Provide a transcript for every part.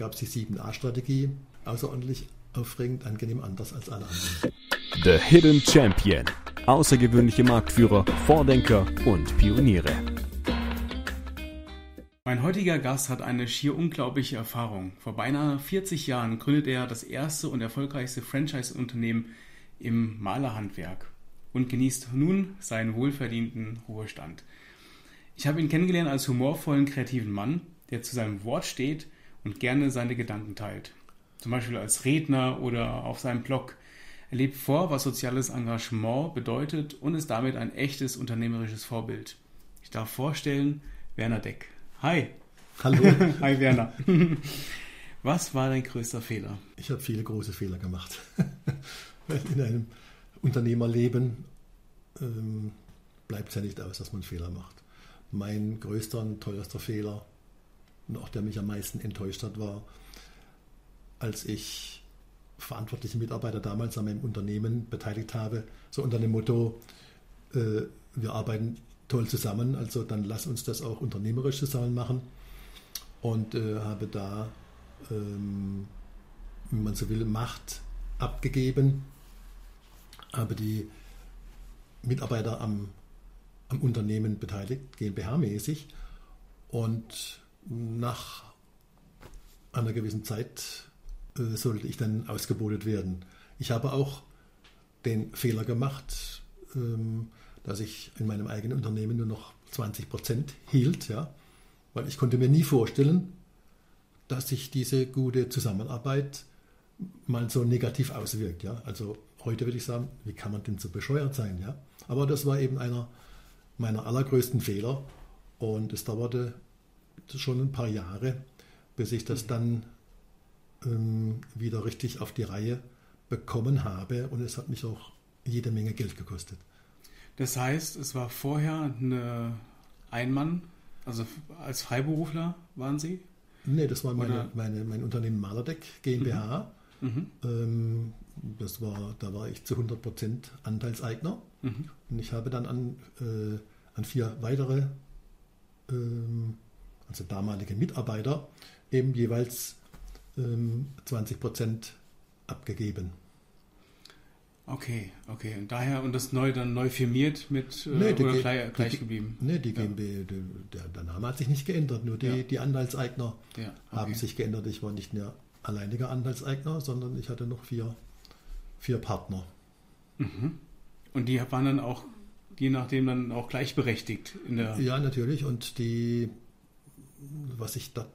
gab es die 7a-Strategie, außerordentlich aufregend, angenehm anders als alle anderen. The Hidden Champion. Außergewöhnliche Marktführer, Vordenker und Pioniere. Mein heutiger Gast hat eine schier unglaubliche Erfahrung. Vor beinahe 40 Jahren gründet er das erste und erfolgreichste Franchise-Unternehmen im Malerhandwerk und genießt nun seinen wohlverdienten Ruhestand. Ich habe ihn kennengelernt als humorvollen, kreativen Mann, der zu seinem Wort steht und gerne seine Gedanken teilt. Zum Beispiel als Redner oder auf seinem Blog. Er lebt vor, was soziales Engagement bedeutet und ist damit ein echtes unternehmerisches Vorbild. Ich darf vorstellen, Werner Deck. Hi. Hallo. Hi Werner. Was war dein größter Fehler? Ich habe viele große Fehler gemacht. In einem Unternehmerleben ähm, bleibt es ja nicht aus, dass man Fehler macht. Mein größter und teuerster Fehler und auch der mich am meisten enttäuscht hat, war, als ich verantwortliche Mitarbeiter damals an meinem Unternehmen beteiligt habe, so unter dem Motto, äh, wir arbeiten toll zusammen, also dann lass uns das auch unternehmerisch zusammen machen. Und äh, habe da, ähm, wenn man so will, Macht abgegeben, habe die Mitarbeiter am, am Unternehmen beteiligt, GmbH-mäßig. Und nach einer gewissen Zeit äh, sollte ich dann ausgebotet werden. Ich habe auch den Fehler gemacht, ähm, dass ich in meinem eigenen Unternehmen nur noch 20 Prozent hielt, ja, weil ich konnte mir nie vorstellen, dass sich diese gute Zusammenarbeit mal so negativ auswirkt. Ja. Also heute würde ich sagen, wie kann man denn so bescheuert sein? Ja? Aber das war eben einer meiner allergrößten Fehler und es dauerte schon ein paar Jahre, bis ich das dann ähm, wieder richtig auf die Reihe bekommen habe und es hat mich auch jede Menge Geld gekostet. Das heißt, es war vorher eine Einmann, also als Freiberufler waren Sie? Nee, das war meine, meine, mein Unternehmen Malerdeck GmbH. Mhm. Mhm. Ähm, das war, da war ich zu 100% Anteilseigner. Mhm. Und ich habe dann an, äh, an vier weitere, ähm, also damalige Mitarbeiter, eben jeweils ähm, 20% abgegeben. Okay, okay. Und daher, und das neu dann neu firmiert mit äh, nee, oder gleich, gleich, geblieben? Nee, die GmbH, ja. der, der, Name hat sich nicht geändert, nur die, ja. die Anteilseigner ja, okay. haben sich geändert. Ich war nicht mehr alleiniger Anteilseigner, sondern ich hatte noch vier, vier Partner. Mhm. Und die waren dann auch, je nachdem, dann auch gleichberechtigt in der. Ja, natürlich. Und die, was ich da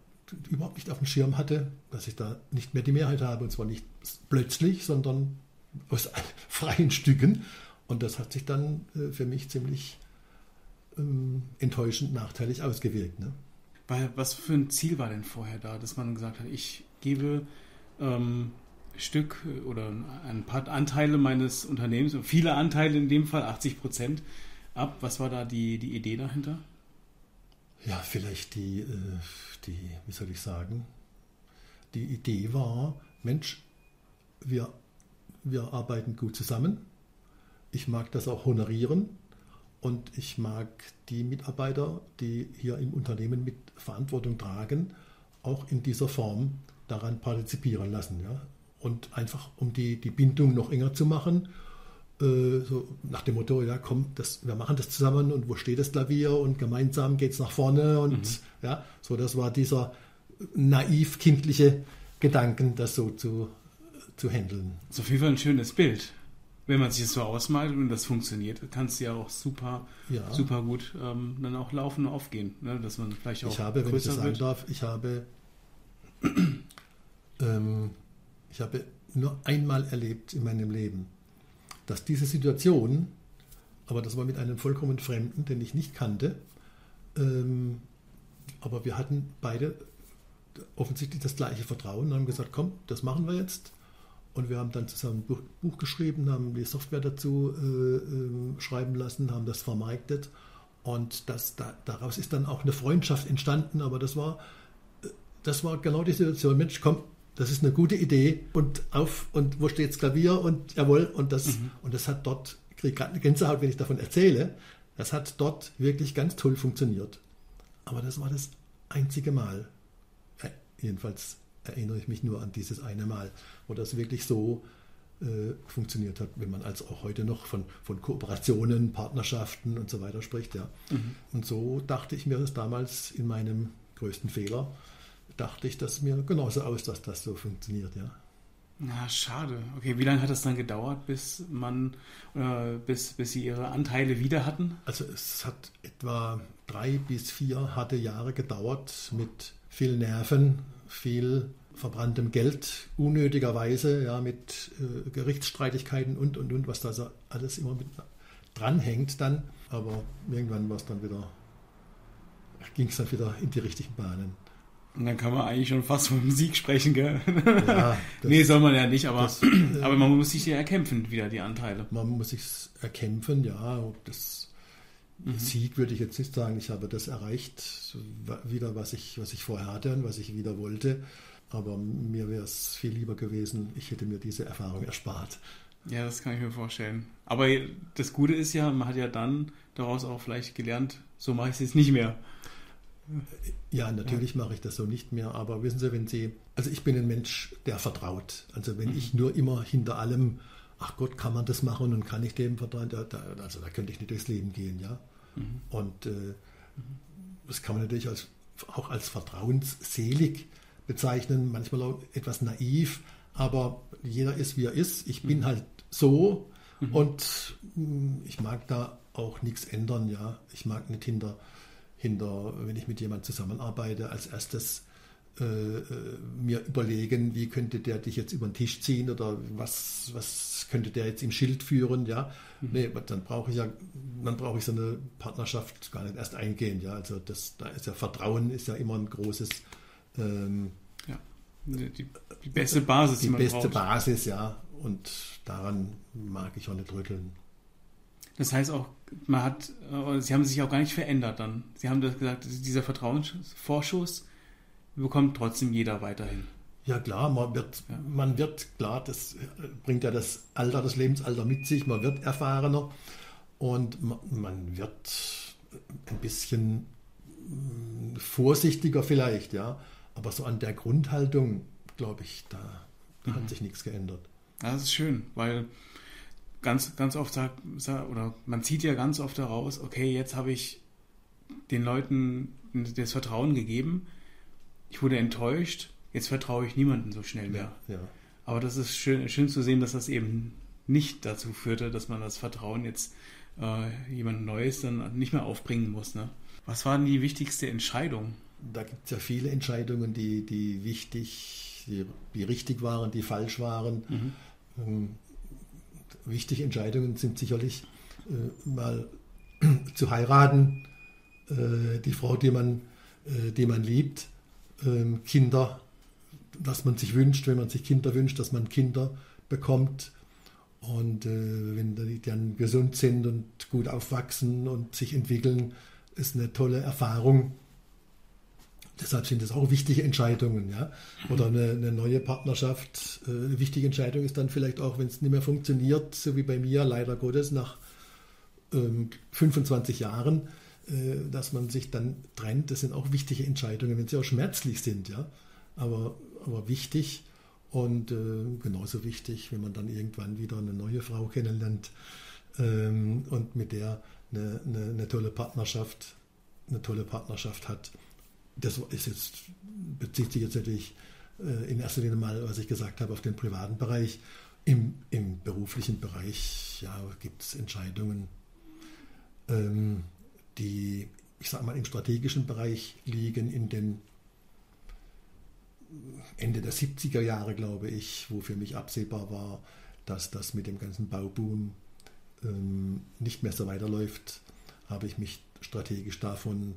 überhaupt nicht auf dem Schirm hatte, dass ich da nicht mehr die Mehrheit habe, und zwar nicht plötzlich, sondern aus freien Stücken. Und das hat sich dann äh, für mich ziemlich ähm, enttäuschend nachteilig ausgewirkt. Ne? Weil, was für ein Ziel war denn vorher da, dass man gesagt hat, ich gebe ähm, Stück oder ein paar Anteile meines Unternehmens, viele Anteile in dem Fall, 80 Prozent ab. Was war da die, die Idee dahinter? Ja, vielleicht die, äh, die, wie soll ich sagen, die Idee war, Mensch, wir wir arbeiten gut zusammen. Ich mag das auch honorieren und ich mag die Mitarbeiter, die hier im Unternehmen mit Verantwortung tragen, auch in dieser Form daran partizipieren lassen. Ja? Und einfach, um die, die Bindung noch enger zu machen, so nach dem Motto, ja komm, das, wir machen das zusammen und wo steht das Klavier und gemeinsam geht es nach vorne und mhm. ja, so das war dieser naiv kindliche Gedanken, das so zu zu handeln. So auf jeden Fall ein schönes Bild. Wenn man sich das so ausmalt und das funktioniert, kann es ja auch super, ja. super gut ähm, dann auch laufen und aufgehen. Ne? Dass man vielleicht auch ich habe, wenn ich das sagen wird. darf, ich habe, ähm, ich habe nur einmal erlebt in meinem Leben, dass diese Situation, aber das war mit einem vollkommen Fremden, den ich nicht kannte, ähm, aber wir hatten beide offensichtlich das gleiche Vertrauen und haben gesagt, komm, das machen wir jetzt. Und wir haben dann zusammen ein Buch geschrieben, haben die Software dazu äh, äh, schreiben lassen, haben das vermarktet. Und das, da, daraus ist dann auch eine Freundschaft entstanden. Aber das war, äh, das war genau die Situation. Mensch, komm, das ist eine gute Idee. Und auf, und wo steht das Klavier? Und jawohl, und das, mhm. und das hat dort, ich kriege gerade eine Gänsehaut, wenn ich davon erzähle. Das hat dort wirklich ganz toll funktioniert. Aber das war das einzige Mal, jedenfalls erinnere ich mich nur an dieses eine Mal, wo das wirklich so äh, funktioniert hat, wenn man als auch heute noch von, von Kooperationen, Partnerschaften und so weiter spricht. Ja. Mhm. Und so dachte ich mir das damals in meinem größten Fehler, dachte ich das mir genauso aus, dass das so funktioniert. Ja. Na, schade. Okay, wie lange hat es dann gedauert, bis man äh, bis, bis sie ihre Anteile wieder hatten? Also es hat etwa drei bis vier harte Jahre gedauert mit viel Nerven, viel verbranntem Geld, unnötigerweise, ja, mit äh, Gerichtsstreitigkeiten und und und, was da so alles immer mit dranhängt dann. Aber irgendwann war es dann wieder, ging es dann wieder in die richtigen Bahnen. Und dann kann man eigentlich schon fast vom Sieg sprechen, gell? Ja, nee, soll man ja nicht, aber, das, äh, aber man muss sich ja erkämpfen, wieder die Anteile. Man muss sich erkämpfen, ja. Das mhm. Sieg würde ich jetzt nicht sagen. Ich habe das erreicht, wieder was ich, was ich vorher hatte und was ich wieder wollte. Aber mir wäre es viel lieber gewesen, ich hätte mir diese Erfahrung erspart. Ja, das kann ich mir vorstellen. Aber das Gute ist ja, man hat ja dann daraus auch vielleicht gelernt, so mache ich es jetzt nicht mehr. Ja, natürlich ja. mache ich das so nicht mehr, aber wissen Sie, wenn Sie, also ich bin ein Mensch, der vertraut. Also wenn mhm. ich nur immer hinter allem, ach Gott, kann man das machen und kann ich dem vertrauen, da, da, also da könnte ich nicht durchs Leben gehen, ja. Mhm. Und äh, das kann man natürlich als, auch als vertrauensselig bezeichnen, manchmal auch etwas naiv, aber jeder ist, wie er ist. Ich bin mhm. halt so mhm. und mh, hm, ich mag da auch nichts ändern, ja. Ich mag nicht hinter hinter, wenn ich mit jemandem zusammenarbeite, als erstes äh, äh, mir überlegen, wie könnte der dich jetzt über den Tisch ziehen oder was, was könnte der jetzt im Schild führen, ja. Mhm. Nee, dann brauche ich ja, dann brauche ich so eine Partnerschaft gar nicht erst eingehen, ja. Also das, da ist ja Vertrauen ist ja immer ein großes ähm, ja, die, die, beste Basis, die, die beste braucht. Basis, ja. Und daran mag ich auch nicht rütteln. Das heißt auch, man hat, äh, sie haben sich auch gar nicht verändert dann. Sie haben das gesagt, dieser Vertrauensvorschuss bekommt trotzdem jeder weiterhin. Ja klar, man wird, ja. man wird, klar, das bringt ja das Alter, das Lebensalter mit sich, man wird erfahrener und man, man wird ein bisschen mm, vorsichtiger vielleicht, ja. Aber so an der Grundhaltung, glaube ich, da mhm. hat sich nichts geändert. das ist schön, weil ganz, ganz oft sagt, oder man zieht ja ganz oft daraus, okay, jetzt habe ich den Leuten das Vertrauen gegeben, ich wurde enttäuscht, jetzt vertraue ich niemandem so schnell mehr. Ja, ja. Aber das ist schön, schön zu sehen, dass das eben nicht dazu führte, dass man das Vertrauen jetzt äh, jemand Neues dann nicht mehr aufbringen muss. Ne? Was war denn die wichtigste Entscheidung? Da gibt es ja viele Entscheidungen, die, die wichtig, die, die richtig waren, die falsch waren. Mhm. Wichtige Entscheidungen sind sicherlich äh, mal zu heiraten, äh, die Frau, die man, äh, die man liebt, ähm, Kinder, was man sich wünscht, wenn man sich Kinder wünscht, dass man Kinder bekommt. Und äh, wenn die dann gesund sind und gut aufwachsen und sich entwickeln, ist eine tolle Erfahrung. Deshalb sind das auch wichtige Entscheidungen. Ja? Oder eine, eine neue Partnerschaft. Äh, eine wichtige Entscheidung ist dann vielleicht auch, wenn es nicht mehr funktioniert, so wie bei mir, leider Gottes, nach ähm, 25 Jahren, äh, dass man sich dann trennt. Das sind auch wichtige Entscheidungen, wenn sie auch schmerzlich sind. Ja? Aber, aber wichtig und äh, genauso wichtig, wenn man dann irgendwann wieder eine neue Frau kennenlernt ähm, und mit der eine, eine, eine tolle Partnerschaft, eine tolle Partnerschaft hat das ist jetzt, bezieht sich jetzt natürlich äh, in erster Linie mal, was ich gesagt habe, auf den privaten Bereich. Im, im beruflichen Bereich ja, gibt es Entscheidungen, ähm, die, ich sage mal, im strategischen Bereich liegen, in den Ende der 70er Jahre, glaube ich, wo für mich absehbar war, dass das mit dem ganzen Bauboom ähm, nicht mehr so weiterläuft, habe ich mich strategisch davon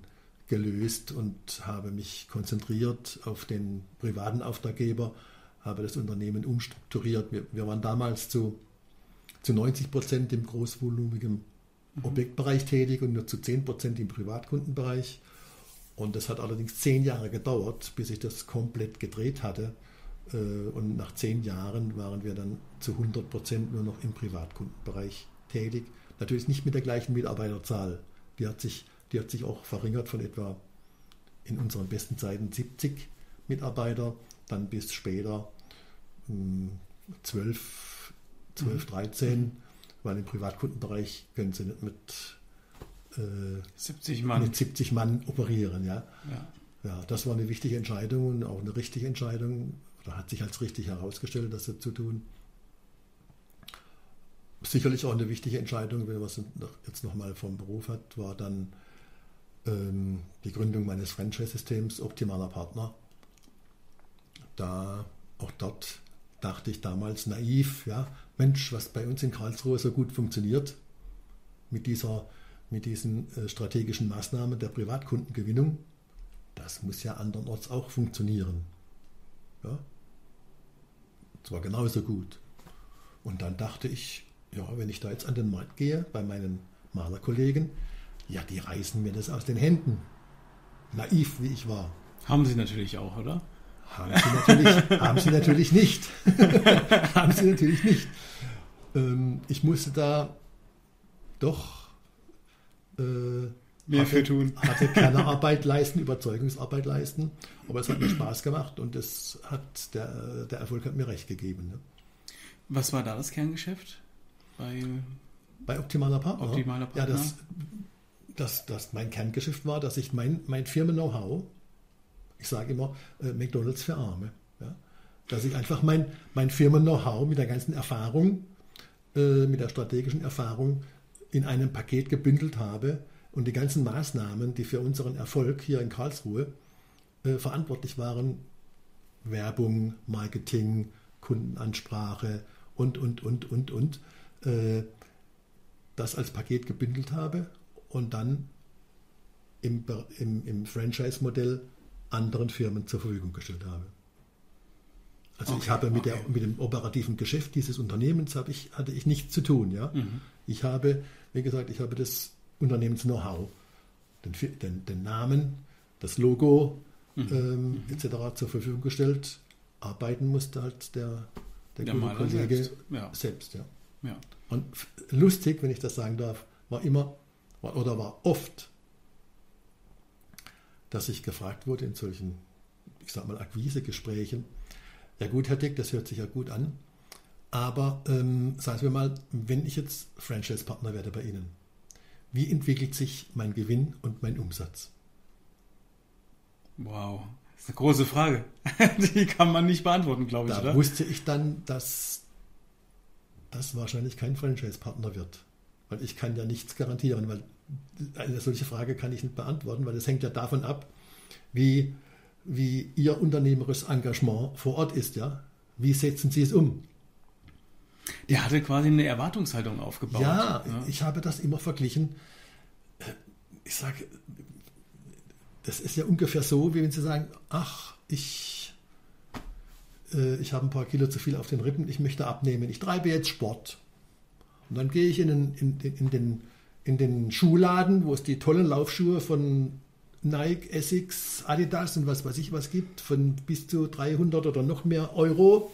gelöst und habe mich konzentriert auf den privaten Auftraggeber, habe das Unternehmen umstrukturiert. Wir, wir waren damals zu, zu 90 Prozent im großvolumigen mhm. Objektbereich tätig und nur zu 10 Prozent im Privatkundenbereich. Und das hat allerdings zehn Jahre gedauert, bis ich das komplett gedreht hatte. Äh, und nach zehn Jahren waren wir dann zu 100 Prozent nur noch im Privatkundenbereich tätig. Natürlich nicht mit der gleichen Mitarbeiterzahl. Die hat sich die hat sich auch verringert von etwa in unseren besten Zeiten 70 Mitarbeiter dann bis später 12, 12 13, weil im Privatkundenbereich können sie nicht mit, äh, 70 Mann. mit 70 Mann operieren. Ja? Ja. ja, das war eine wichtige Entscheidung und auch eine richtige Entscheidung. Da hat sich als richtig herausgestellt, das zu tun. Sicherlich auch eine wichtige Entscheidung, wenn man es jetzt nochmal vom Beruf hat, war dann ähm, die Gründung meines Franchise-Systems Optimaler Partner. Da auch dort dachte ich damals naiv, ja, Mensch, was bei uns in Karlsruhe so gut funktioniert, mit, dieser, mit diesen äh, strategischen Maßnahmen der Privatkundengewinnung, das muss ja andernorts auch funktionieren. Ja? Zwar genauso gut. Und dann dachte ich, ja, wenn ich da jetzt an den Markt gehe, bei meinen Malerkollegen, ja, die reißen mir das aus den Händen. Naiv, wie ich war. Haben sie natürlich auch, oder? Haben sie natürlich, haben sie natürlich nicht. haben sie natürlich nicht. Ähm, ich musste da doch äh, mehr hatte, für tun. hatte keine Arbeit leisten, Überzeugungsarbeit leisten, aber es hat mir Spaß gemacht und es hat der, der Erfolg hat mir recht gegeben. Ne? Was war da das Kerngeschäft? Bei, bei Optimaler Partner? Optimaler Partner. Ja, das, das, das mein Kerngeschäft war, dass ich mein, mein Firmen-Know-how ich sage immer äh, McDonalds für Arme. Ja? Dass ich einfach mein, mein Firmen-Know-how mit der ganzen Erfahrung, äh, mit der strategischen Erfahrung in einem Paket gebündelt habe und die ganzen Maßnahmen, die für unseren Erfolg hier in Karlsruhe äh, verantwortlich waren, Werbung, Marketing, Kundenansprache und, und, und, und, und, äh, das als Paket gebündelt habe und dann im, im, im Franchise-Modell anderen Firmen zur Verfügung gestellt habe. Also okay, ich habe mit, okay. der, mit dem operativen Geschäft dieses Unternehmens habe ich, hatte ich nichts zu tun. Ja? Mhm. Ich habe, wie gesagt, ich habe das Unternehmens-Know-how, den, den, den, Namen, das Logo mhm. Ähm, mhm. etc. zur Verfügung gestellt. Arbeiten musste halt der, der, der Kollege selbst. Ja. selbst ja. ja. Und lustig, wenn ich das sagen darf, war immer oder war oft dass ich gefragt wurde in solchen, ich sag mal, Akquisegesprächen, ja gut, Herr Dick, das hört sich ja gut an, aber ähm, sagen wir mal, wenn ich jetzt Franchise-Partner werde bei Ihnen, wie entwickelt sich mein Gewinn und mein Umsatz? Wow, das ist eine große Frage. Die kann man nicht beantworten, glaube ich. Da wusste ich dann, dass das wahrscheinlich kein Franchise-Partner wird. Weil ich kann ja nichts garantieren, weil eine solche Frage kann ich nicht beantworten, weil es hängt ja davon ab, wie, wie Ihr unternehmerisches Engagement vor Ort ist. Ja? Wie setzen Sie es um? Der hatte quasi eine Erwartungshaltung aufgebaut. Ja, ja. ich habe das immer verglichen. Ich sage, das ist ja ungefähr so, wie wenn Sie sagen, ach, ich, äh, ich habe ein paar Kilo zu viel auf den Rippen, ich möchte abnehmen, ich treibe jetzt Sport. Und dann gehe ich in den, in, in den in den Schuhladen, wo es die tollen Laufschuhe von Nike, Essex, Adidas und was weiß ich was gibt, von bis zu 300 oder noch mehr Euro.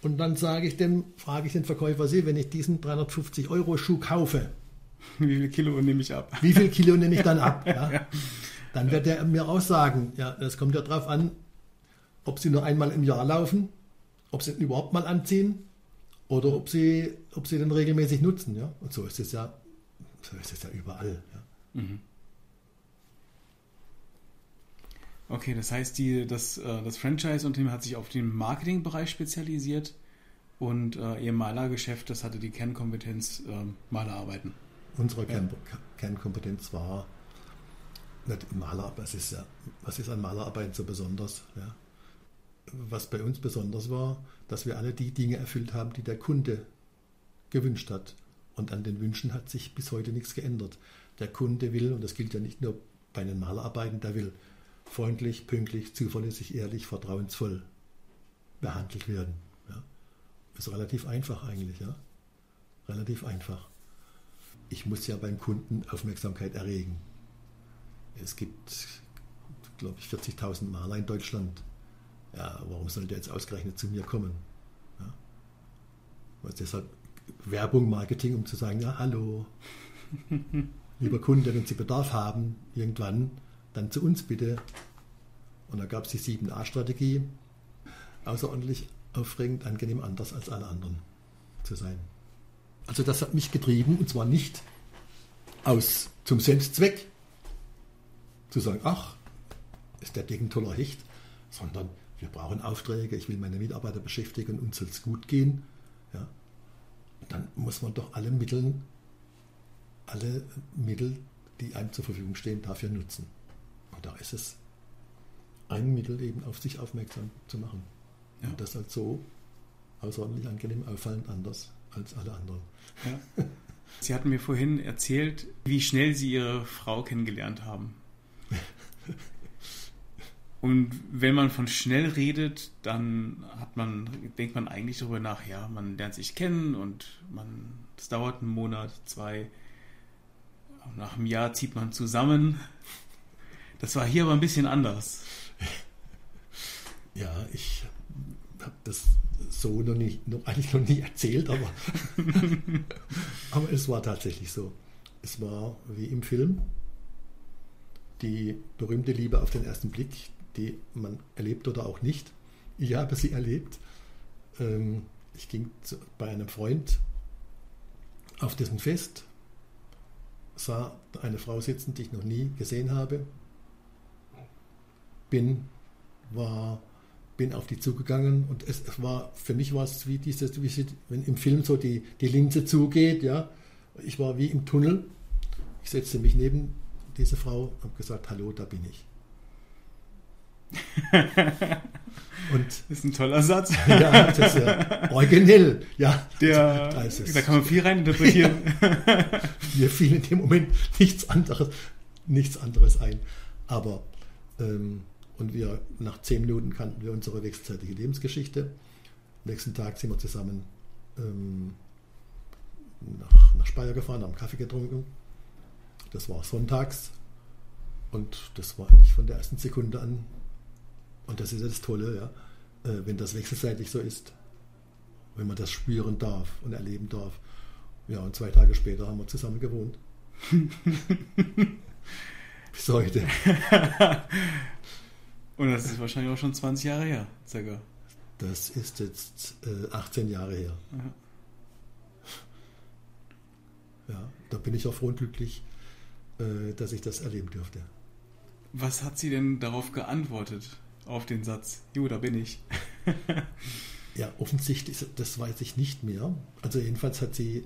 Und dann sage ich dem, frage ich den Verkäufer, Sie, wenn ich diesen 350 Euro Schuh kaufe, wie viel Kilo nehme ich ab? Wie viel Kilo nehme ich dann ab? Ja? Dann wird er mir auch sagen, ja, das kommt ja darauf an, ob Sie nur einmal im Jahr laufen, ob Sie ihn überhaupt mal anziehen oder ob Sie, ob Sie den regelmäßig nutzen. Ja? Und so ist es ja so ist es ja überall. Ja. Mhm. Okay, das heißt, die, das, äh, das Franchise-Unternehmen hat sich auf den Marketingbereich spezialisiert und äh, ihr Malergeschäft, das hatte die Kernkompetenz äh, Malerarbeiten. Unsere ja. Kern, Kernkompetenz war nicht Malerarbeit, was ist, ja, was ist an Malerarbeiten so besonders? Ja? Was bei uns besonders war, dass wir alle die Dinge erfüllt haben, die der Kunde gewünscht hat. Und an den Wünschen hat sich bis heute nichts geändert. Der Kunde will, und das gilt ja nicht nur bei den Malerarbeiten, der will freundlich, pünktlich, zuverlässig, ehrlich, vertrauensvoll behandelt werden. Ja. Ist relativ einfach eigentlich, ja. Relativ einfach. Ich muss ja beim Kunden Aufmerksamkeit erregen. Es gibt, glaube ich, 40.000 Maler in Deutschland. Ja, warum soll der jetzt ausgerechnet zu mir kommen? Ja. Was deshalb Werbung, Marketing, um zu sagen, ja, hallo, lieber Kunde, wenn Sie Bedarf haben, irgendwann, dann zu uns bitte. Und da gab es die 7a-Strategie. außerordentlich aufregend, angenehm anders als alle anderen zu sein. Also das hat mich getrieben und zwar nicht aus zum Selbstzweck, zu sagen, ach, ist der Ding ein toller Hecht, sondern wir brauchen Aufträge, ich will meine Mitarbeiter beschäftigen, uns soll es gut gehen. Ja. Dann muss man doch alle Mittel, alle Mittel, die einem zur Verfügung stehen, dafür nutzen. Und da ist es ein Mittel, eben auf sich aufmerksam zu machen. Ja. Und das halt so außerordentlich angenehm, auffallend anders als alle anderen. Ja. Sie hatten mir vorhin erzählt, wie schnell Sie Ihre Frau kennengelernt haben. Und wenn man von schnell redet, dann hat man, denkt man eigentlich darüber nach, ja, man lernt sich kennen und man, es dauert einen Monat, zwei, nach einem Jahr zieht man zusammen. Das war hier aber ein bisschen anders. Ja, ich habe das so noch nicht, noch, eigentlich noch nie erzählt, aber, aber es war tatsächlich so. Es war wie im Film die berühmte Liebe auf den ersten Blick, die man erlebt oder auch nicht. Ich habe sie erlebt. Ähm, ich ging bei einem Freund auf dessen Fest, sah eine Frau sitzen, die ich noch nie gesehen habe, bin, war, bin auf die zugegangen und es, es war, für mich war es wie dieses, wie sie, wenn im Film so die, die Linse zugeht, ja, ich war wie im Tunnel. Ich setzte mich neben diese Frau, habe gesagt, hallo, da bin ich. Und das ist ein toller Satz. ja, das ist ja originell. Ja, Der, da, da, kann man viel reininterpretieren. Ja. Mir fiel in dem Moment nichts anderes, nichts anderes ein. Aber ähm, und wir nach zehn Minuten kannten wir unsere wechselseitige Lebensgeschichte. Am nächsten Tag sind wir zusammen ähm, nach, nach Speyer gefahren, haben Kaffee getrunken. Das war sonntags. Und das war eigentlich von der ersten Sekunde an und das ist ja das Tolle, ja, äh, wenn das wechselseitig so ist, wenn man das spüren darf und erleben darf. Ja, und zwei Tage später haben wir zusammen gewohnt. Bis heute. und das ist wahrscheinlich auch schon 20 Jahre her, circa. Das ist jetzt äh, 18 Jahre her. Aha. Ja, da bin ich auch froh und glücklich, äh, dass ich das erleben durfte. Was hat sie denn darauf geantwortet? Auf den Satz, Jo, da bin ich. ja, offensichtlich, das weiß ich nicht mehr. Also jedenfalls hat sie,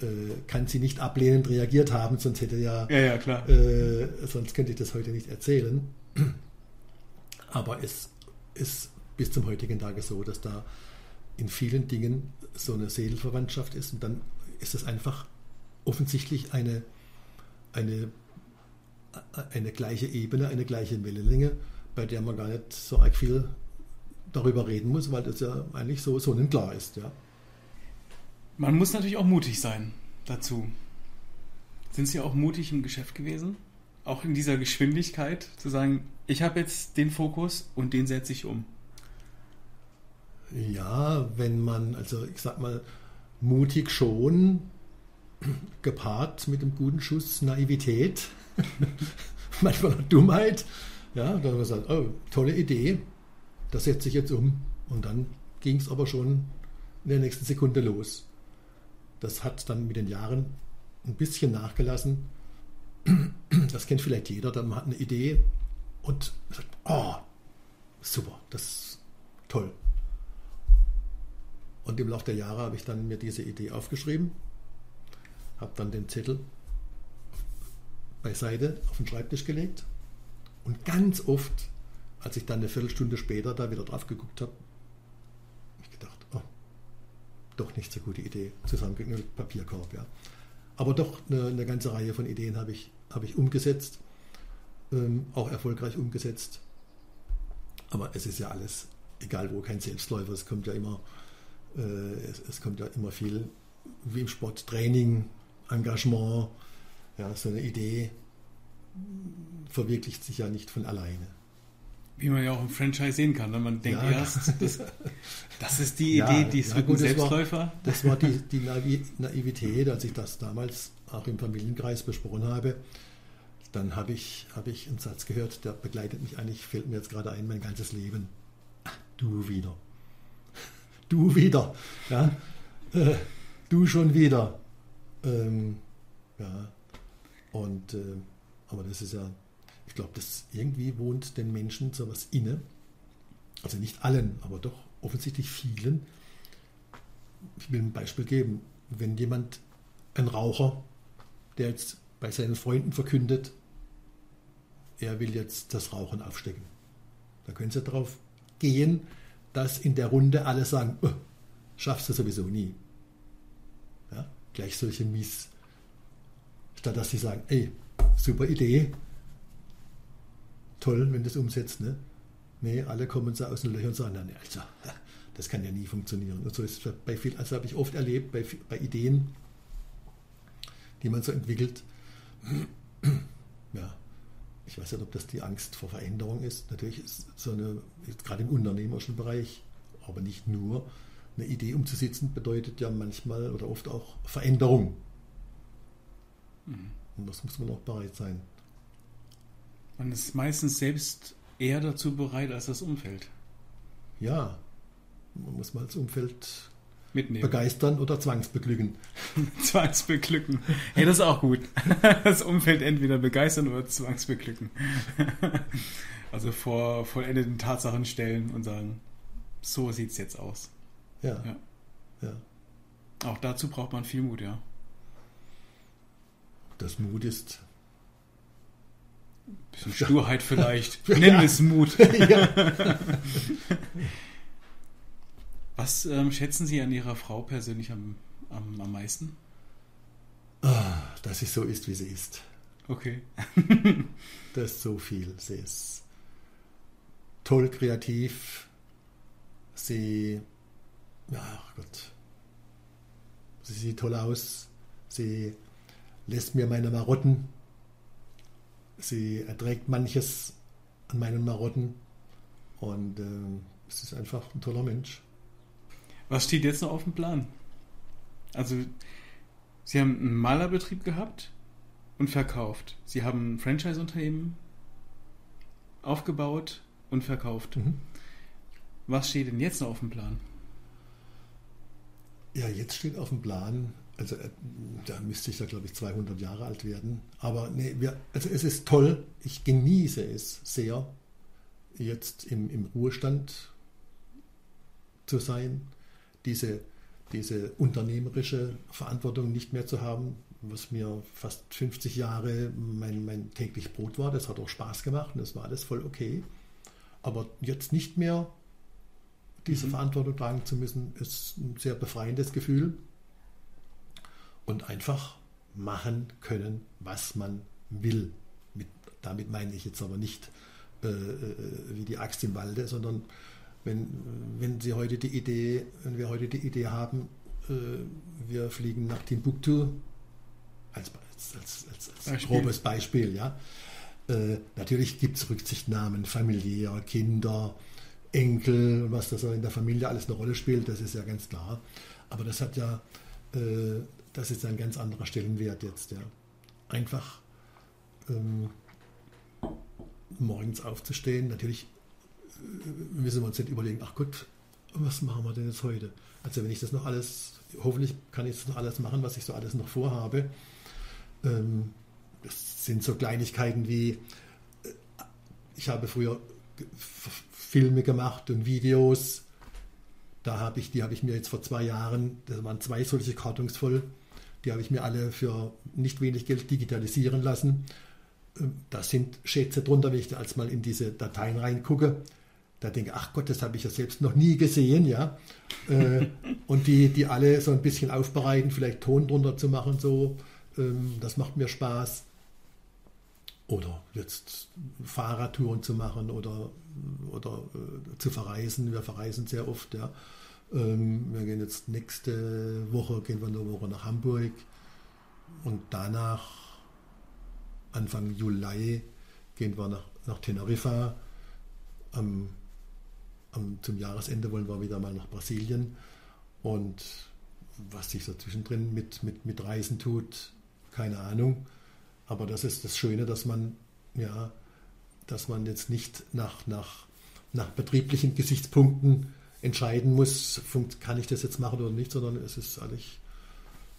äh, kann sie nicht ablehnend reagiert haben, sonst hätte ja, ja, ja klar. Äh, sonst könnte ich das heute nicht erzählen. Aber es ist bis zum heutigen Tage so, dass da in vielen Dingen so eine Seelenverwandtschaft ist und dann ist es einfach offensichtlich eine, eine, eine gleiche Ebene, eine gleiche Wellenlänge bei der man gar nicht so arg viel darüber reden muss, weil das ja eigentlich so sonnenklar ist. Ja. Man muss natürlich auch mutig sein dazu. Sind Sie auch mutig im Geschäft gewesen? Auch in dieser Geschwindigkeit zu sagen, ich habe jetzt den Fokus und den setze ich um. Ja, wenn man, also ich sag mal, mutig schon, gepaart mit einem guten Schuss Naivität, manchmal auch Dummheit, ja, dann haben wir gesagt, oh, tolle Idee, das setze ich jetzt um. Und dann ging es aber schon in der nächsten Sekunde los. Das hat dann mit den Jahren ein bisschen nachgelassen. Das kennt vielleicht jeder, dann hat eine Idee und sagt, oh, super, das ist toll. Und im Laufe der Jahre habe ich dann mir diese Idee aufgeschrieben, habe dann den Zettel beiseite auf den Schreibtisch gelegt und ganz oft, als ich dann eine Viertelstunde später da wieder drauf geguckt habe, habe ich gedacht, oh, doch nicht so gute Idee, zusammengeknüllt Papierkorb, ja. Aber doch eine, eine, ganze Reihe von Ideen habe ich, habe ich umgesetzt, ähm, auch erfolgreich umgesetzt. Aber es ist ja alles, egal wo, kein Selbstläufer. Es kommt ja immer, äh, es, es, kommt ja immer viel, wie im Sport, Training, Engagement, ja, so eine Idee verwirklicht sich ja nicht von alleine. Wie man ja auch im Franchise sehen kann, wenn man denkt ja. erst, das, das, ist die Idee, ja, die ist ja, gut, Selbstläufer. Das war, das war die, die Naivität, als ich das damals auch im Familienkreis besprochen habe. Dann habe ich, habe ich einen Satz gehört, der begleitet mich eigentlich, fällt mir jetzt gerade ein, mein ganzes Leben. Ach, du wieder. du wieder. Ja? Äh, du schon wieder. Ähm, ja. Und, äh, aber das ist ja, ich glaube, das irgendwie wohnt den Menschen sowas inne. Also nicht allen, aber doch offensichtlich vielen. Ich will ein Beispiel geben. Wenn jemand, ein Raucher, der jetzt bei seinen Freunden verkündet, er will jetzt das Rauchen aufstecken. Da können Sie darauf gehen, dass in der Runde alle sagen, oh, schaffst du sowieso nie. Ja, gleich solche Mies. Statt dass sie sagen, ey, super Idee, toll, wenn das umsetzt. Ne? Nee, alle kommen so aus den Löchern und sagen, nein, also, das kann ja nie funktionieren. Und so ist es bei viel, also habe ich oft erlebt, bei, bei Ideen, die man so entwickelt. Ja, ich weiß nicht, ob das die Angst vor Veränderung ist. Natürlich ist so eine, gerade im unternehmerischen Bereich, aber nicht nur, eine Idee umzusetzen bedeutet ja manchmal oder oft auch Veränderung. Mhm. Und das muss man auch bereit sein. Man ist meistens selbst eher dazu bereit als das Umfeld. Ja, man muss mal das Umfeld Mitnehmen. begeistern oder zwangsbeglücken. zwangsbeglücken. Hey, das ist auch gut. Das Umfeld entweder begeistern oder zwangsbeglücken. Also vor vollendeten Tatsachen stellen und sagen, so sieht es jetzt aus. Ja. ja. ja. Auch dazu braucht man viel Mut, ja. Das Mut ist. Bisschen Sturheit vielleicht. Nennen es Mut. ja. Was ähm, schätzen Sie an Ihrer Frau persönlich am, am, am meisten? Ah, dass sie so ist, wie sie ist. Okay. das ist so viel. Sie ist toll kreativ. Sie, ach Gott, sie sieht toll aus. Sie lässt mir meine Marotten. Sie erträgt manches an meinen Marotten. Und äh, es ist einfach ein toller Mensch. Was steht jetzt noch auf dem Plan? Also, Sie haben einen Malerbetrieb gehabt und verkauft. Sie haben ein Franchise-Unternehmen aufgebaut und verkauft. Mhm. Was steht denn jetzt noch auf dem Plan? Ja, jetzt steht auf dem Plan, also äh, da müsste ich da glaube ich 200 Jahre alt werden. Aber nee, wir, also es ist toll, ich genieße es sehr, jetzt im, im Ruhestand zu sein diese, diese unternehmerische Verantwortung nicht mehr zu haben, was mir fast 50 Jahre mein, mein täglich Brot war. Das hat auch Spaß gemacht und das war alles voll okay. Aber jetzt nicht mehr diese mhm. Verantwortung tragen zu müssen, ist ein sehr befreiendes Gefühl. Und einfach machen können, was man will. Mit, damit meine ich jetzt aber nicht äh, äh wie die Axt im Walde, sondern wenn, wenn Sie heute die Idee, wenn wir heute die Idee haben, äh, wir fliegen nach Timbuktu, als, als, als, als Beispiel. grobes Beispiel, ja. Äh, natürlich gibt es Rücksichtnahmen, familiär, Kinder, Enkel, was das in der Familie alles eine Rolle spielt, das ist ja ganz klar. Aber das hat ja, äh, das ist ein ganz anderer Stellenwert jetzt, ja. Einfach ähm, morgens aufzustehen, natürlich müssen wir uns nicht überlegen, ach Gott, was machen wir denn jetzt heute? Also wenn ich das noch alles, hoffentlich kann ich das noch alles machen, was ich so alles noch vorhabe. Ähm, das sind so Kleinigkeiten wie, äh, ich habe früher Filme gemacht und Videos. Da habe ich, die habe ich mir jetzt vor zwei Jahren, das waren zwei solche Kartons voll, die habe ich mir alle für nicht wenig Geld digitalisieren lassen. Ähm, da sind Schätze drunter, wenn ich da als mal in diese Dateien reingucke da denke, ach Gott, das habe ich ja selbst noch nie gesehen, ja. Äh, und die, die alle so ein bisschen aufbereiten, vielleicht Ton drunter zu machen, so, ähm, das macht mir Spaß. Oder jetzt Fahrradtouren zu machen oder, oder äh, zu verreisen. Wir verreisen sehr oft, ja. Ähm, wir gehen jetzt nächste Woche, gehen wir eine Woche nach Hamburg und danach, Anfang Juli, gehen wir nach, nach Teneriffa. Am am, zum Jahresende wollen wir wieder mal nach Brasilien. Und was sich so zwischendrin mit, mit, mit Reisen tut, keine Ahnung. Aber das ist das Schöne, dass man, ja, dass man jetzt nicht nach, nach, nach betrieblichen Gesichtspunkten entscheiden muss, kann ich das jetzt machen oder nicht, sondern es ist eigentlich,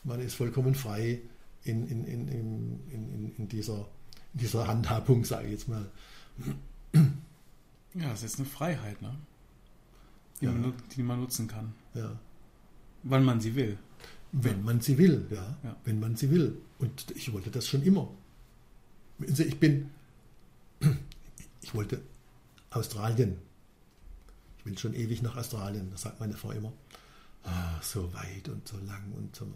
man ist vollkommen frei in, in, in, in, dieser, in dieser Handhabung, sage ich jetzt mal. Ja, es ist eine Freiheit, ne? die, Ja. man, die man nutzen kann, Ja. wann man sie will. Wenn man sie will, ja. Ja. Wenn man sie will. Und ich wollte das schon immer. Also ich bin, ich wollte Australien. Ich will schon ewig nach Australien, das sagt meine Frau immer. Ah, so weit und so lang und so.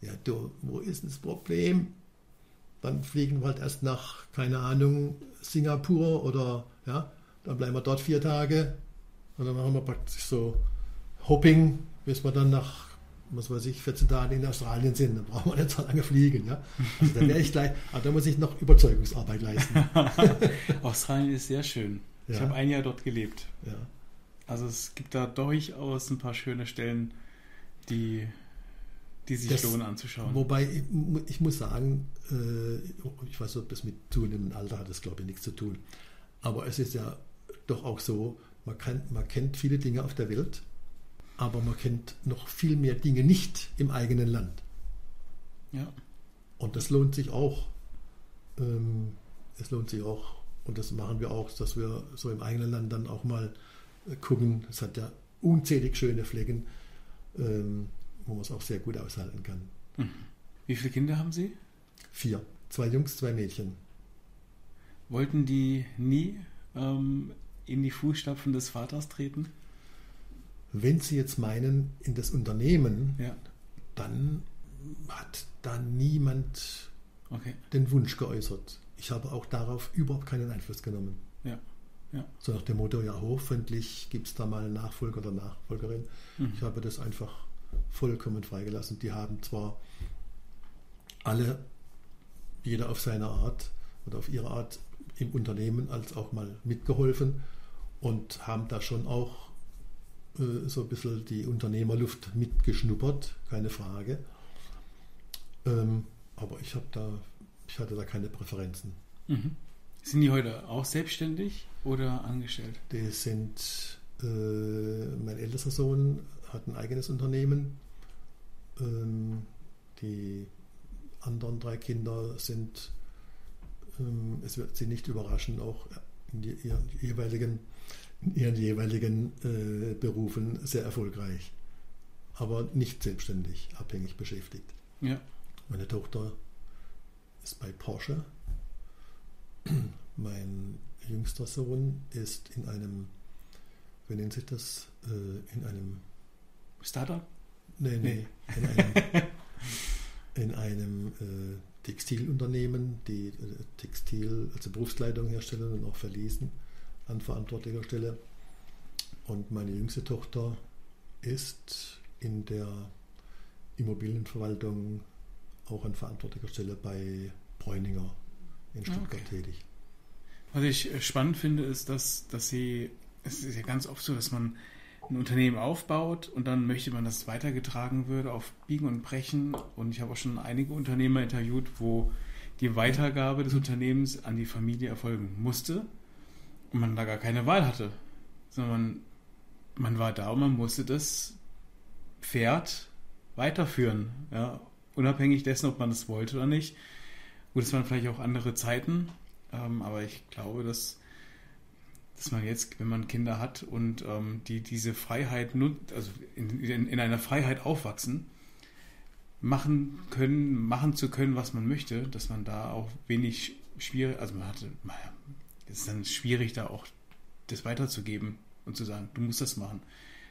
Ja, du, wo ist denn das Problem? Dann fliegen wir halt erst nach, keine Ahnung, Singapur oder, ja, dann bleiben wir dort vier Tage und dann machen wir praktisch so Hopping, bis wir dann nach, was weiß ich, 14 Tagen in Australien sind. Dann brauchen wir nicht so lange fliegen, ja. Also da wäre ich gleich, aber da muss ich noch Überzeugungsarbeit leisten. Australien ist sehr schön. Ich Ja. habe ein Jahr dort gelebt. Ja. Also es gibt da durchaus ein paar schöne Stellen, die, die sich Das- lohnen anzuschauen. Wobei, ich, ich muss sagen, äh, ich weiß nicht, ob das mit zunehmendem Alter hat, das glaube ich nichts zu tun. Aber es ist ja doch auch so, man, kann, man kennt viele Dinge auf der Welt, aber man kennt noch viel mehr Dinge nicht im eigenen Land. ja. Und das lohnt sich auch. Ähm, es lohnt sich auch, und das machen wir auch, dass wir so im eigenen Land dann auch mal gucken. Es hat ja unzählig schöne Flecken, ähm, wo man es auch sehr gut aushalten kann. Wie viele Kinder haben Sie? Vier. Zwei Jungs, zwei Mädchen. Wollten die nie ähm, in die Fußstapfen des Vaters treten? Wenn Sie jetzt meinen, in das Unternehmen, Ja. dann hat da niemand Okay. den Wunsch geäußert. Ich habe auch darauf überhaupt keinen Einfluss genommen. Ja. So nach dem Motto, ja, hoffentlich gibt es da mal einen Nachfolger oder Nachfolgerin. Mhm. Ich habe das einfach vollkommen freigelassen. Die haben zwar alle, jeder auf seine Art oder auf ihre Art im Unternehmen als auch mal mitgeholfen und haben da schon auch äh, so ein bisschen die Unternehmerluft mitgeschnuppert, keine Frage. Ähm, aber ich habe da, ich hatte da keine Präferenzen. Mhm. Sind die heute auch selbstständig oder angestellt? Die sind, äh, mein ältester Sohn hat ein eigenes Unternehmen. Ähm, die anderen drei Kinder sind, ähm, es wird sie nicht überraschen, auch in, die, ihren jeweiligen, in ihren jeweiligen äh, Berufen sehr erfolgreich. Aber nicht selbstständig, abhängig beschäftigt. Ja. Meine Tochter ist bei Porsche. Mein jüngster Sohn ist in einem, wie nennt sich das? Äh, In einem, Startup? nee, nee, in einem, in einem äh, Textilunternehmen, die äh, Textil, also Berufskleidung herstellen und auch verließen an verantwortlicher Stelle. Und meine jüngste Tochter ist in der Immobilienverwaltung auch an verantwortlicher Stelle bei Bräuninger in Stuttgart Okay. tätig. Was ich äh, spannend finde, ist, dass, dass sie, es ist ja ganz oft so, dass man ein Unternehmen aufbaut und dann möchte man, dass es weitergetragen wird auf Biegen und Brechen. Und ich habe auch schon einige Unternehmer interviewt, wo die Weitergabe des Unternehmens an die Familie erfolgen musste und man da gar keine Wahl hatte, sondern man, man war da und man musste das Pferd weiterführen, ja, unabhängig dessen, ob man es wollte oder nicht. Gut, es waren vielleicht auch andere Zeiten, ähm, aber ich glaube, dass, dass man jetzt, wenn man Kinder hat und ähm, die diese Freiheit nutzt, also in, in, in einer Freiheit aufwachsen, machen können, machen zu können, was man möchte, dass man da auch wenig schwierig, also man hatte, naja, es ist dann schwierig, da auch das weiterzugeben und zu sagen, du musst das machen.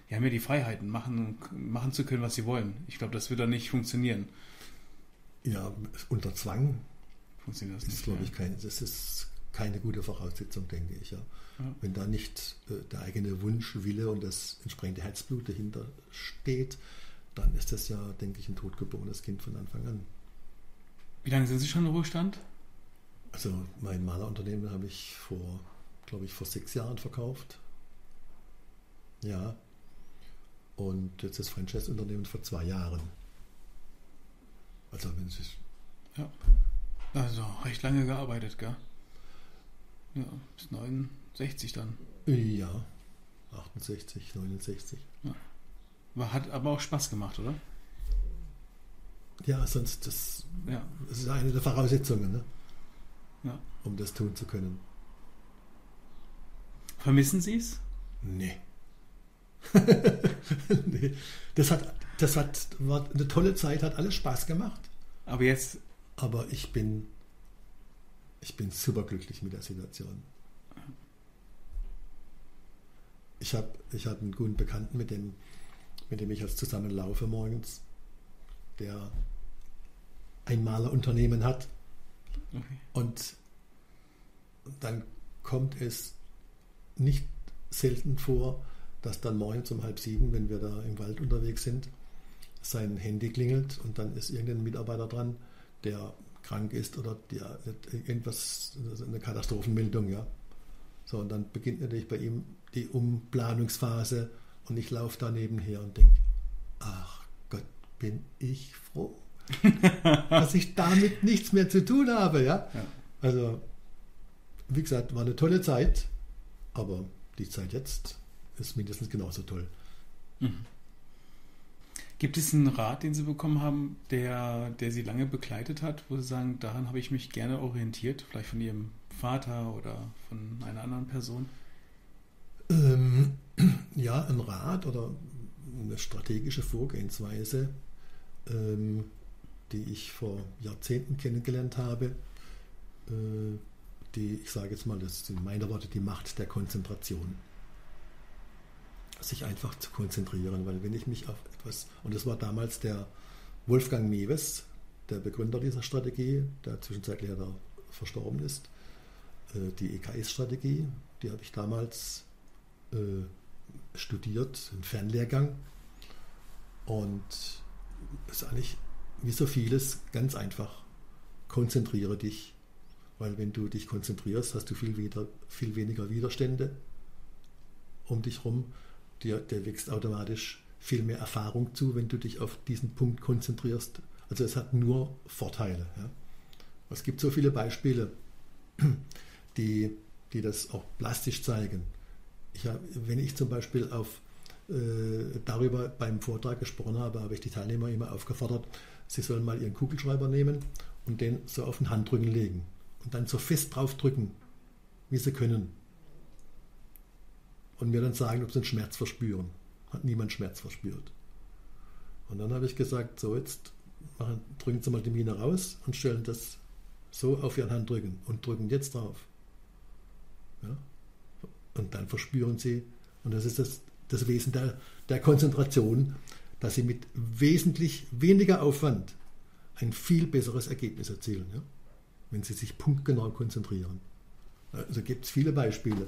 Die haben ja die Freiheiten, machen, machen zu können, was sie wollen. Ich glaube, das wird dann nicht funktionieren. Ja, unter Zwang Funktioniert das ist, nicht. glaube ja. ich, kein, das ist keine gute Voraussetzung, denke ich. Ja. Ja. Wenn da nicht äh, der eigene Wunsch, Wille und das entsprechende Herzblut dahinter steht, dann ist das ja, denke ich, ein totgeborenes Kind von Anfang an. Wie lange sind Sie schon im Ruhestand? Also mein Malerunternehmen habe ich vor, glaube ich, vor sechs Jahren verkauft. Ja. Und jetzt das Franchise-Unternehmen vor zwei Jahren. Also wenn es Also recht lange gearbeitet, gell? Ja, bis 69 dann. ja, 68, 69. War, hat aber auch Spaß gemacht, oder? Ja, sonst, das, Ja. das ist eine der Voraussetzungen, ne? ja. um das tun zu können. Vermissen Sie es? Nee. nee. Das hat, das hat, war eine tolle Zeit, hat alles Spaß gemacht. Aber jetzt, Aber ich bin, ich bin superglücklich mit der Situation. Ich habe ich hab einen guten Bekannten, mit dem, mit dem ich jetzt zusammen laufe morgens, der ein Malerunternehmen hat. okay. Und dann kommt es nicht selten vor, dass dann morgens um halb sieben, wenn wir da im Wald unterwegs sind, sein Handy klingelt und dann ist irgendein Mitarbeiter dran, der krank ist oder der irgendwas, also eine Katastrophenmeldung, ja. So, und dann beginnt natürlich bei ihm die Umplanungsphase und ich laufe da nebenher und denke, ach Gott, bin ich froh, dass ich damit nichts mehr zu tun habe, ja. Ja. Also, wie gesagt, war eine tolle Zeit, aber die Zeit jetzt ist mindestens genauso toll. Gibt es einen Rat, den Sie bekommen haben, der, der Sie lange begleitet hat, wo Sie sagen, daran habe ich mich gerne orientiert, vielleicht von Ihrem Vater oder von einer anderen Person? Ähm, ja, ein Rat oder eine strategische Vorgehensweise, ähm, die ich vor Jahrzehnten kennengelernt habe, äh, die, ich sage jetzt mal, das sind meine Worte, die Macht der Konzentration. Sich einfach zu konzentrieren, weil wenn ich mich auf etwas, und das war damals der Wolfgang Mewes, der Begründer dieser Strategie, der zwischenzeitlich leider verstorben ist, äh, die EKS-Strategie, die habe ich damals äh, studiert, einen Fernlehrgang. Und es ist eigentlich wie so vieles ganz einfach. Konzentriere dich, weil wenn du dich konzentrierst, hast du viel, wieder, viel weniger Widerstände um dich herum. Dir, dir wächst automatisch viel mehr Erfahrung zu, wenn du dich auf diesen Punkt konzentrierst. Also es hat nur Vorteile. Ja. Es gibt so viele Beispiele, die, die das auch plastisch zeigen. Ich hab, wenn ich zum Beispiel auf, äh, darüber beim Vortrag gesprochen habe, habe ich die Teilnehmer immer aufgefordert, sie sollen mal ihren Kugelschreiber nehmen und den so auf den Handrücken legen und dann so fest drauf drücken, wie sie können. Und mir dann sagen, ob sie einen Schmerz verspüren. Hat niemand Schmerz verspürt. Und dann habe ich gesagt, so jetzt machen, drücken Sie mal die Mine raus und stellen das so auf Ihren Handrücken und drücken jetzt drauf. Ja? Und dann verspüren Sie, und das ist das, das Wesen der, der Konzentration, dass Sie mit wesentlich weniger Aufwand ein viel besseres Ergebnis erzielen, ja? wenn Sie sich punktgenau konzentrieren. Also gibt es viele Beispiele.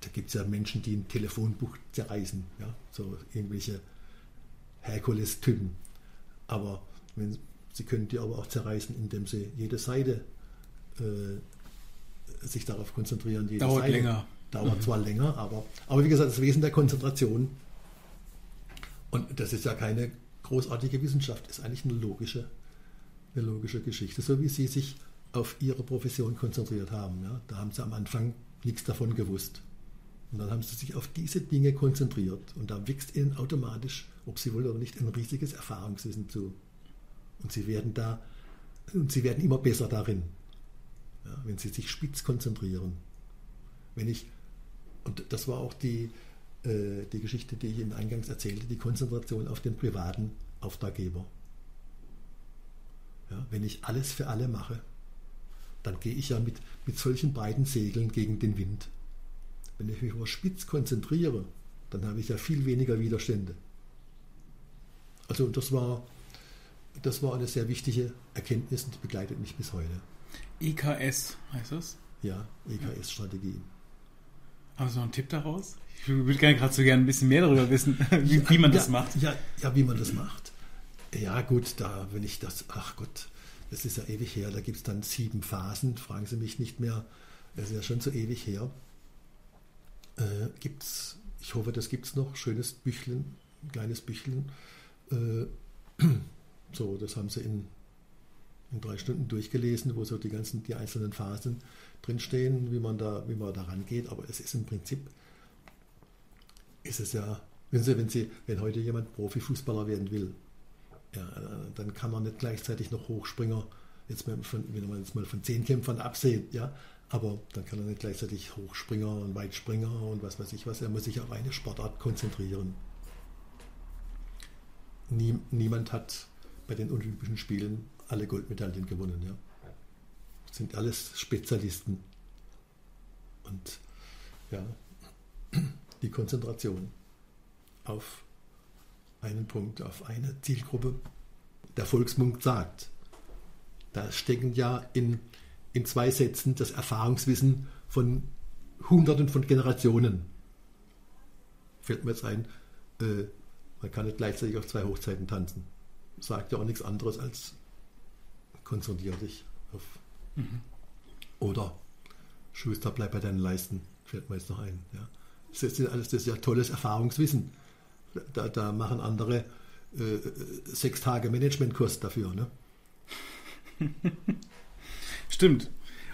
Da gibt es ja Menschen, die ein Telefonbuch zerreißen, ja? so irgendwelche Herkules-Typen. Aber wenn, sie können die aber auch zerreißen, indem sie jede Seite äh, sich darauf konzentrieren. Jede Dauert Seite länger. Dauert zwar länger, aber, aber wie gesagt, das Wesen der Konzentration. Und das ist ja keine großartige Wissenschaft, ist eigentlich eine logische, eine logische Geschichte. So wie Sie sich auf Ihre Profession konzentriert haben. Ja? Da haben Sie am Anfang nichts davon gewusst. Und dann haben Sie sich auf diese Dinge konzentriert. Und da wächst Ihnen automatisch, ob Sie wollen oder nicht, ein riesiges Erfahrungswissen zu. Und Sie werden da, und Sie werden immer besser darin, ja, wenn Sie sich spitz konzentrieren. Wenn ich, und das war auch die, äh, die Geschichte, die ich Ihnen eingangs erzählte, die Konzentration auf den privaten Auftraggeber. Ja, wenn ich alles für alle mache, dann gehe ich ja mit, mit solchen breiten Segeln gegen den Wind. Wenn ich mich aber spitz konzentriere, dann habe ich ja viel weniger Widerstände. Also das war, das war eine sehr wichtige Erkenntnis und die begleitet mich bis heute. EKS heißt das? Ja, EKS-Strategie. Haben Sie noch einen Tipp daraus? Ich würde gerne gerade so gerne ein bisschen mehr darüber wissen, wie, wie man das ja, macht. Ja, ja, wie man das macht. Ja, gut, da, wenn ich das, ach Gott, das ist ja ewig her, da gibt es dann sieben Phasen, fragen Sie mich nicht mehr, das ist ja schon so ewig her. Äh, gibt's, ich hoffe, das gibt es noch, schönes Büchlein, ein kleines Büchlein. Äh, so, das haben Sie in, in drei Stunden durchgelesen, wo so die ganzen, die einzelnen Phasen drinstehen, wie man da, wie man da rangeht, aber es ist im Prinzip ist es ja, wenn Sie, wenn Sie, wenn heute jemand Profifußballer werden will, ja, dann kann er nicht gleichzeitig noch Hochspringer, jetzt mal von, wenn man jetzt mal von Zehnkämpfern absehen, ja, aber dann kann er nicht gleichzeitig Hochspringer und Weitspringer und was weiß ich was. Er muss sich auf eine Sportart konzentrieren. Nie, niemand hat bei den Olympischen Spielen alle Goldmedaillen gewonnen. Ja. Das sind alles Spezialisten. Und ja, die Konzentration auf einen Punkt, auf eine Zielgruppe. Der Volksmund sagt, da stecken ja in in zwei Sätzen das Erfahrungswissen von Hunderten von Generationen. Fällt mir jetzt ein, äh, man kann nicht gleichzeitig auf zwei Hochzeiten tanzen. Sagt ja auch nichts anderes als konzentrier dich auf. Mhm. Oder Schuster, bleib bei deinen Leisten, fällt mir jetzt noch ein. Ja. Das, ist alles, das ist ja tolles Erfahrungswissen. Da, da machen andere äh, sechs Tage Managementkurs dafür. Ne? Stimmt.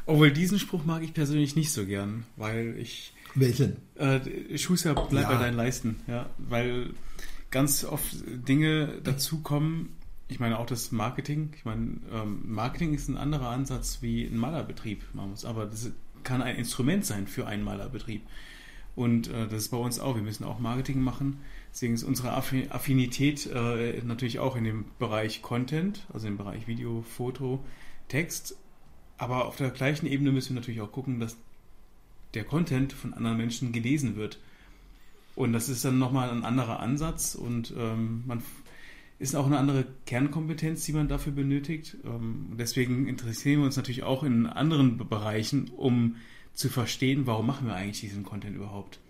Obwohl diesen Spruch mag ich persönlich nicht so gern, weil ich. Welchen? Äh, Schuster, bleib ja. bei deinen Leisten. Ja, weil ganz oft Dinge dazukommen. Ich meine auch das Marketing. Ich meine, ähm, Marketing ist ein anderer Ansatz wie ein Malerbetrieb. Man muss, aber das kann ein Instrument sein für einen Malerbetrieb. Und äh, das ist bei uns auch. Wir müssen auch Marketing machen. Deswegen ist unsere Affinität äh, natürlich auch in dem Bereich Content, also im Bereich Video, Foto, Text aber auf der gleichen Ebene müssen wir natürlich auch gucken, dass der Content von anderen Menschen gelesen wird. Und das ist dann nochmal ein anderer Ansatz und ähm, man ist auch eine andere Kernkompetenz, die man dafür benötigt. Ähm, deswegen interessieren wir uns natürlich auch in anderen Bereichen, um zu verstehen, warum machen wir eigentlich diesen Content überhaupt.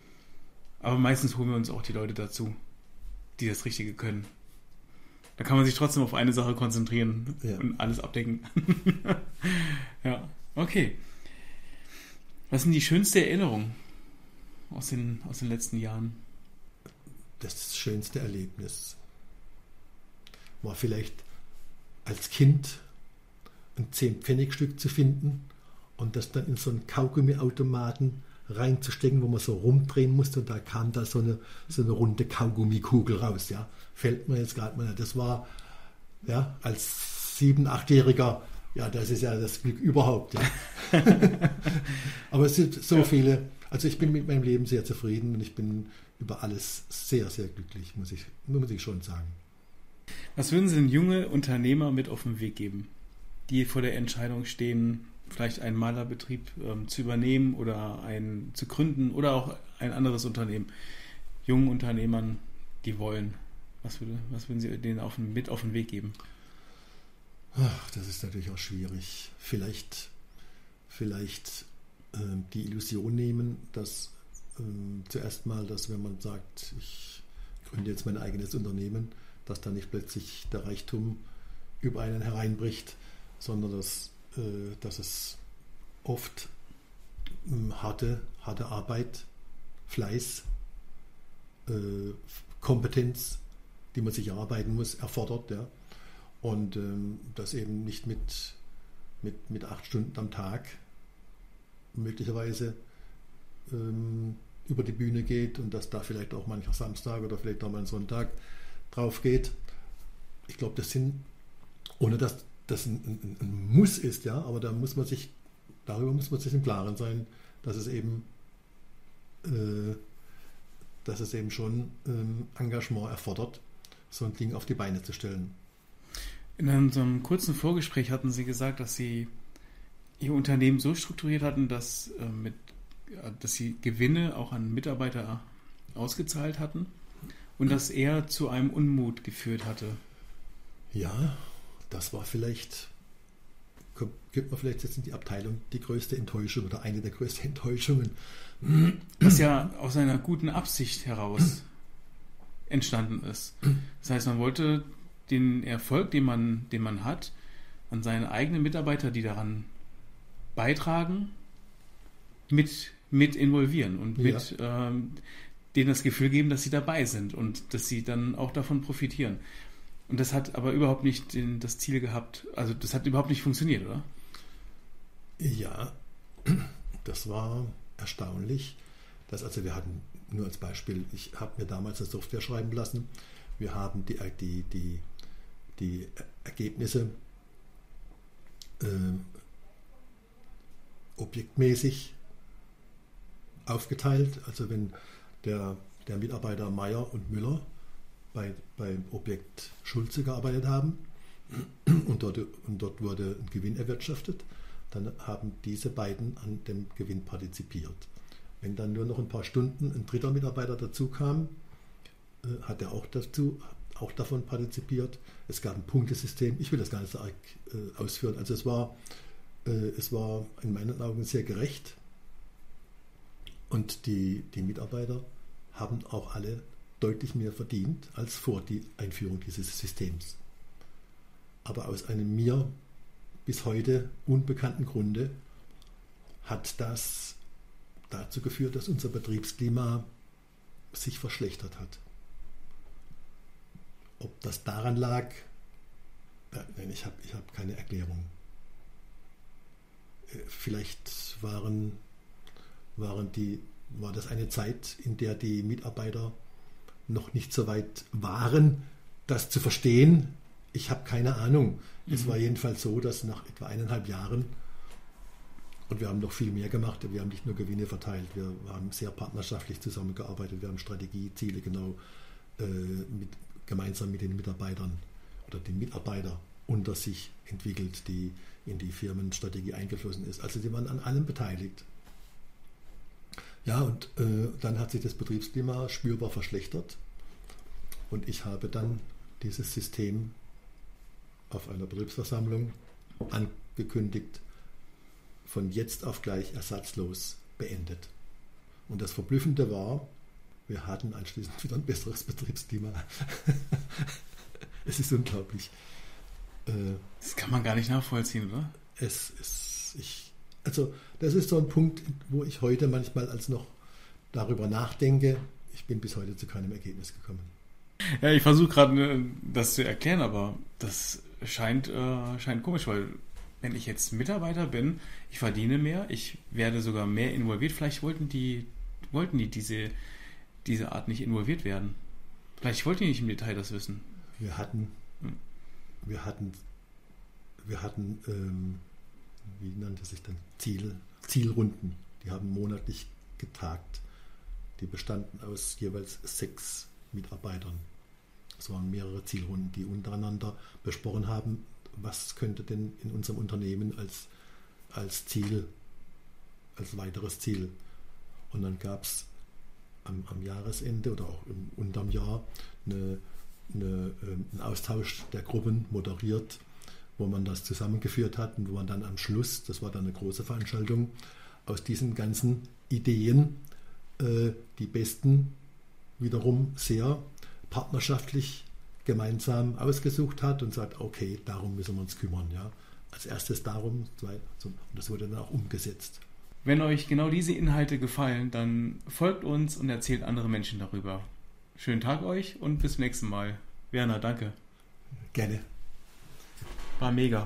Aber meistens holen wir uns auch die Leute dazu, die das Richtige können. Da kann man sich trotzdem auf eine Sache konzentrieren ja. und alles abdecken. ja, okay. Was sind die schönste Erinnerung aus den, aus den letzten Jahren? Das schönste Erlebnis war vielleicht als Kind ein 10-Pfennig-Stück zu finden und das dann in so einen Kaugummiautomaten reinzustecken, wo man so rumdrehen musste und da kam da so eine, so eine runde Kaugummikugel raus. Ja. Fällt mir jetzt gerade mal. Das war ja, als sieben-, achtjähriger, ja, das ist ja das Glück überhaupt. Ja. Aber es sind so ja. viele. Also ich bin mit meinem Leben sehr zufrieden und ich bin über alles sehr, sehr glücklich, muss ich, muss ich schon sagen. Was würden Sie den junge Unternehmer mit auf den Weg geben, die vor der Entscheidung stehen, vielleicht einen Malerbetrieb ähm, zu übernehmen oder einen zu gründen oder auch ein anderes Unternehmen. Jungen Unternehmern, die wollen. Was, würde, was würden Sie denen auf, mit auf den Weg geben? Ach, das ist natürlich auch schwierig. Vielleicht, vielleicht äh, die Illusion nehmen, dass äh, zuerst mal, dass wenn man sagt, ich gründe jetzt mein eigenes Unternehmen, dass da nicht plötzlich der Reichtum über einen hereinbricht, sondern dass dass es oft hm, harte, harte Arbeit, Fleiß, äh, Kompetenz, die man sich erarbeiten muss, erfordert. Ja. Und ähm, das eben nicht mit, mit, mit acht Stunden am Tag möglicherweise ähm, über die Bühne geht und dass da vielleicht auch mancher Samstag oder vielleicht auch mal ein Sonntag drauf geht. Ich glaube, das sind, ohne dass das ein, ein, Muss ist, ja, aber da muss man sich, darüber muss man sich im Klaren sein, dass es eben, äh, dass es eben schon ähm, Engagement erfordert, so ein Ding auf die Beine zu stellen. In unserem kurzen Vorgespräch hatten Sie gesagt, dass Sie Ihr Unternehmen so strukturiert hatten, dass, äh, mit, dass Sie Gewinne auch an Mitarbeiter ausgezahlt hatten und das eher zu einem Unmut geführt hatte. Ja, das war vielleicht, gibt man vielleicht jetzt in die Abteilung die größte Enttäuschung oder eine der größten Enttäuschungen. Was ja aus einer guten Absicht heraus entstanden ist. Das heißt, man wollte den Erfolg, den man, den man hat, an seine eigenen Mitarbeiter, die daran beitragen, mit, mit involvieren und mit ja. ähm, denen das Gefühl geben, dass sie dabei sind und dass sie dann auch davon profitieren. Und das hat aber überhaupt nicht den, das Ziel gehabt, also das hat überhaupt nicht funktioniert, oder? Ja, das war erstaunlich, dass also wir hatten nur als Beispiel, ich habe mir damals eine Software schreiben lassen. Wir haben die, die, die, die Ergebnisse äh, objektmäßig aufgeteilt. Also wenn der, der Mitarbeiter Meier und Müller bei, beim Objekt Schulze gearbeitet haben und dort, und dort wurde ein Gewinn erwirtschaftet, dann haben diese beiden an dem Gewinn partizipiert. Wenn dann nur noch ein paar Stunden ein dritter Mitarbeiter dazu kam, äh, hat er auch, dazu, auch davon partizipiert. Es gab ein Punktesystem. Ich will das gar nicht so arg äh, ausführen. Also es war, äh, es war in meinen Augen sehr gerecht. Und die, die Mitarbeiter haben auch alle deutlich mehr verdient als vor die Einführung dieses Systems. Aber aus einem mir bis heute unbekannten Grunde hat das dazu geführt, dass unser Betriebsklima sich verschlechtert hat. Ob das daran lag, nein, ich habe ich hab keine Erklärung. Äh, vielleicht waren, waren die, war das eine Zeit, in der die Mitarbeiter noch nicht so weit waren, das zu verstehen. Ich habe keine Ahnung. Mhm. Es war jedenfalls so, dass nach etwa eineinhalb Jahren, und wir haben noch viel mehr gemacht, wir haben nicht nur Gewinne verteilt, wir haben sehr partnerschaftlich zusammengearbeitet, wir haben Strategieziele genau äh, mit, gemeinsam mit den Mitarbeitern oder den Mitarbeiter unter sich entwickelt, die in die Firmenstrategie eingeflossen ist. Also die waren an allem beteiligt. Ja, und äh, dann hat sich das Betriebsklima spürbar verschlechtert. Und ich habe dann dieses System auf einer Betriebsversammlung angekündigt, von jetzt auf gleich ersatzlos beendet. Und das Verblüffende war, wir hatten anschließend wieder ein besseres Betriebsklima. es ist unglaublich. Äh, das kann man gar nicht nachvollziehen, oder? Es ist, ich, also das ist so ein Punkt, wo ich heute manchmal als noch darüber nachdenke. Ich bin bis heute zu keinem Ergebnis gekommen. Ja, ich versuche gerade äh, das zu erklären, aber das scheint, äh, scheint komisch, weil wenn ich jetzt Mitarbeiter bin, ich verdiene mehr, ich werde sogar mehr involviert. Vielleicht wollten die, wollten die diese, diese Art nicht involviert werden. Vielleicht wollten die nicht im Detail das wissen. Wir hatten, hm. wir hatten, wir hatten, ähm, wie nannte sich dann Ziel, Zielrunden. Die haben monatlich getagt. Die bestanden aus jeweils sechs Mitarbeitern. Es waren mehrere Zielrunden, die untereinander besprochen haben, was könnte denn in unserem Unternehmen als, als Ziel, als weiteres Ziel. Und dann gab es am, am, Jahresende oder auch im, unterm Jahr eine, eine, ähm, einen Austausch der Gruppen moderiert, wo man das zusammengeführt hat und wo man dann am Schluss, das war dann eine große Veranstaltung, aus diesen ganzen Ideen äh, die besten wiederum sehr partnerschaftlich gemeinsam ausgesucht hat und sagt, okay, darum müssen wir uns kümmern. Ja. Als erstes darum, und das wurde dann auch umgesetzt. Wenn euch genau diese Inhalte gefallen, dann folgt uns und erzählt andere Menschen darüber. Schönen Tag euch und bis zum nächsten Mal. Werner, danke. Gerne. amigo mega.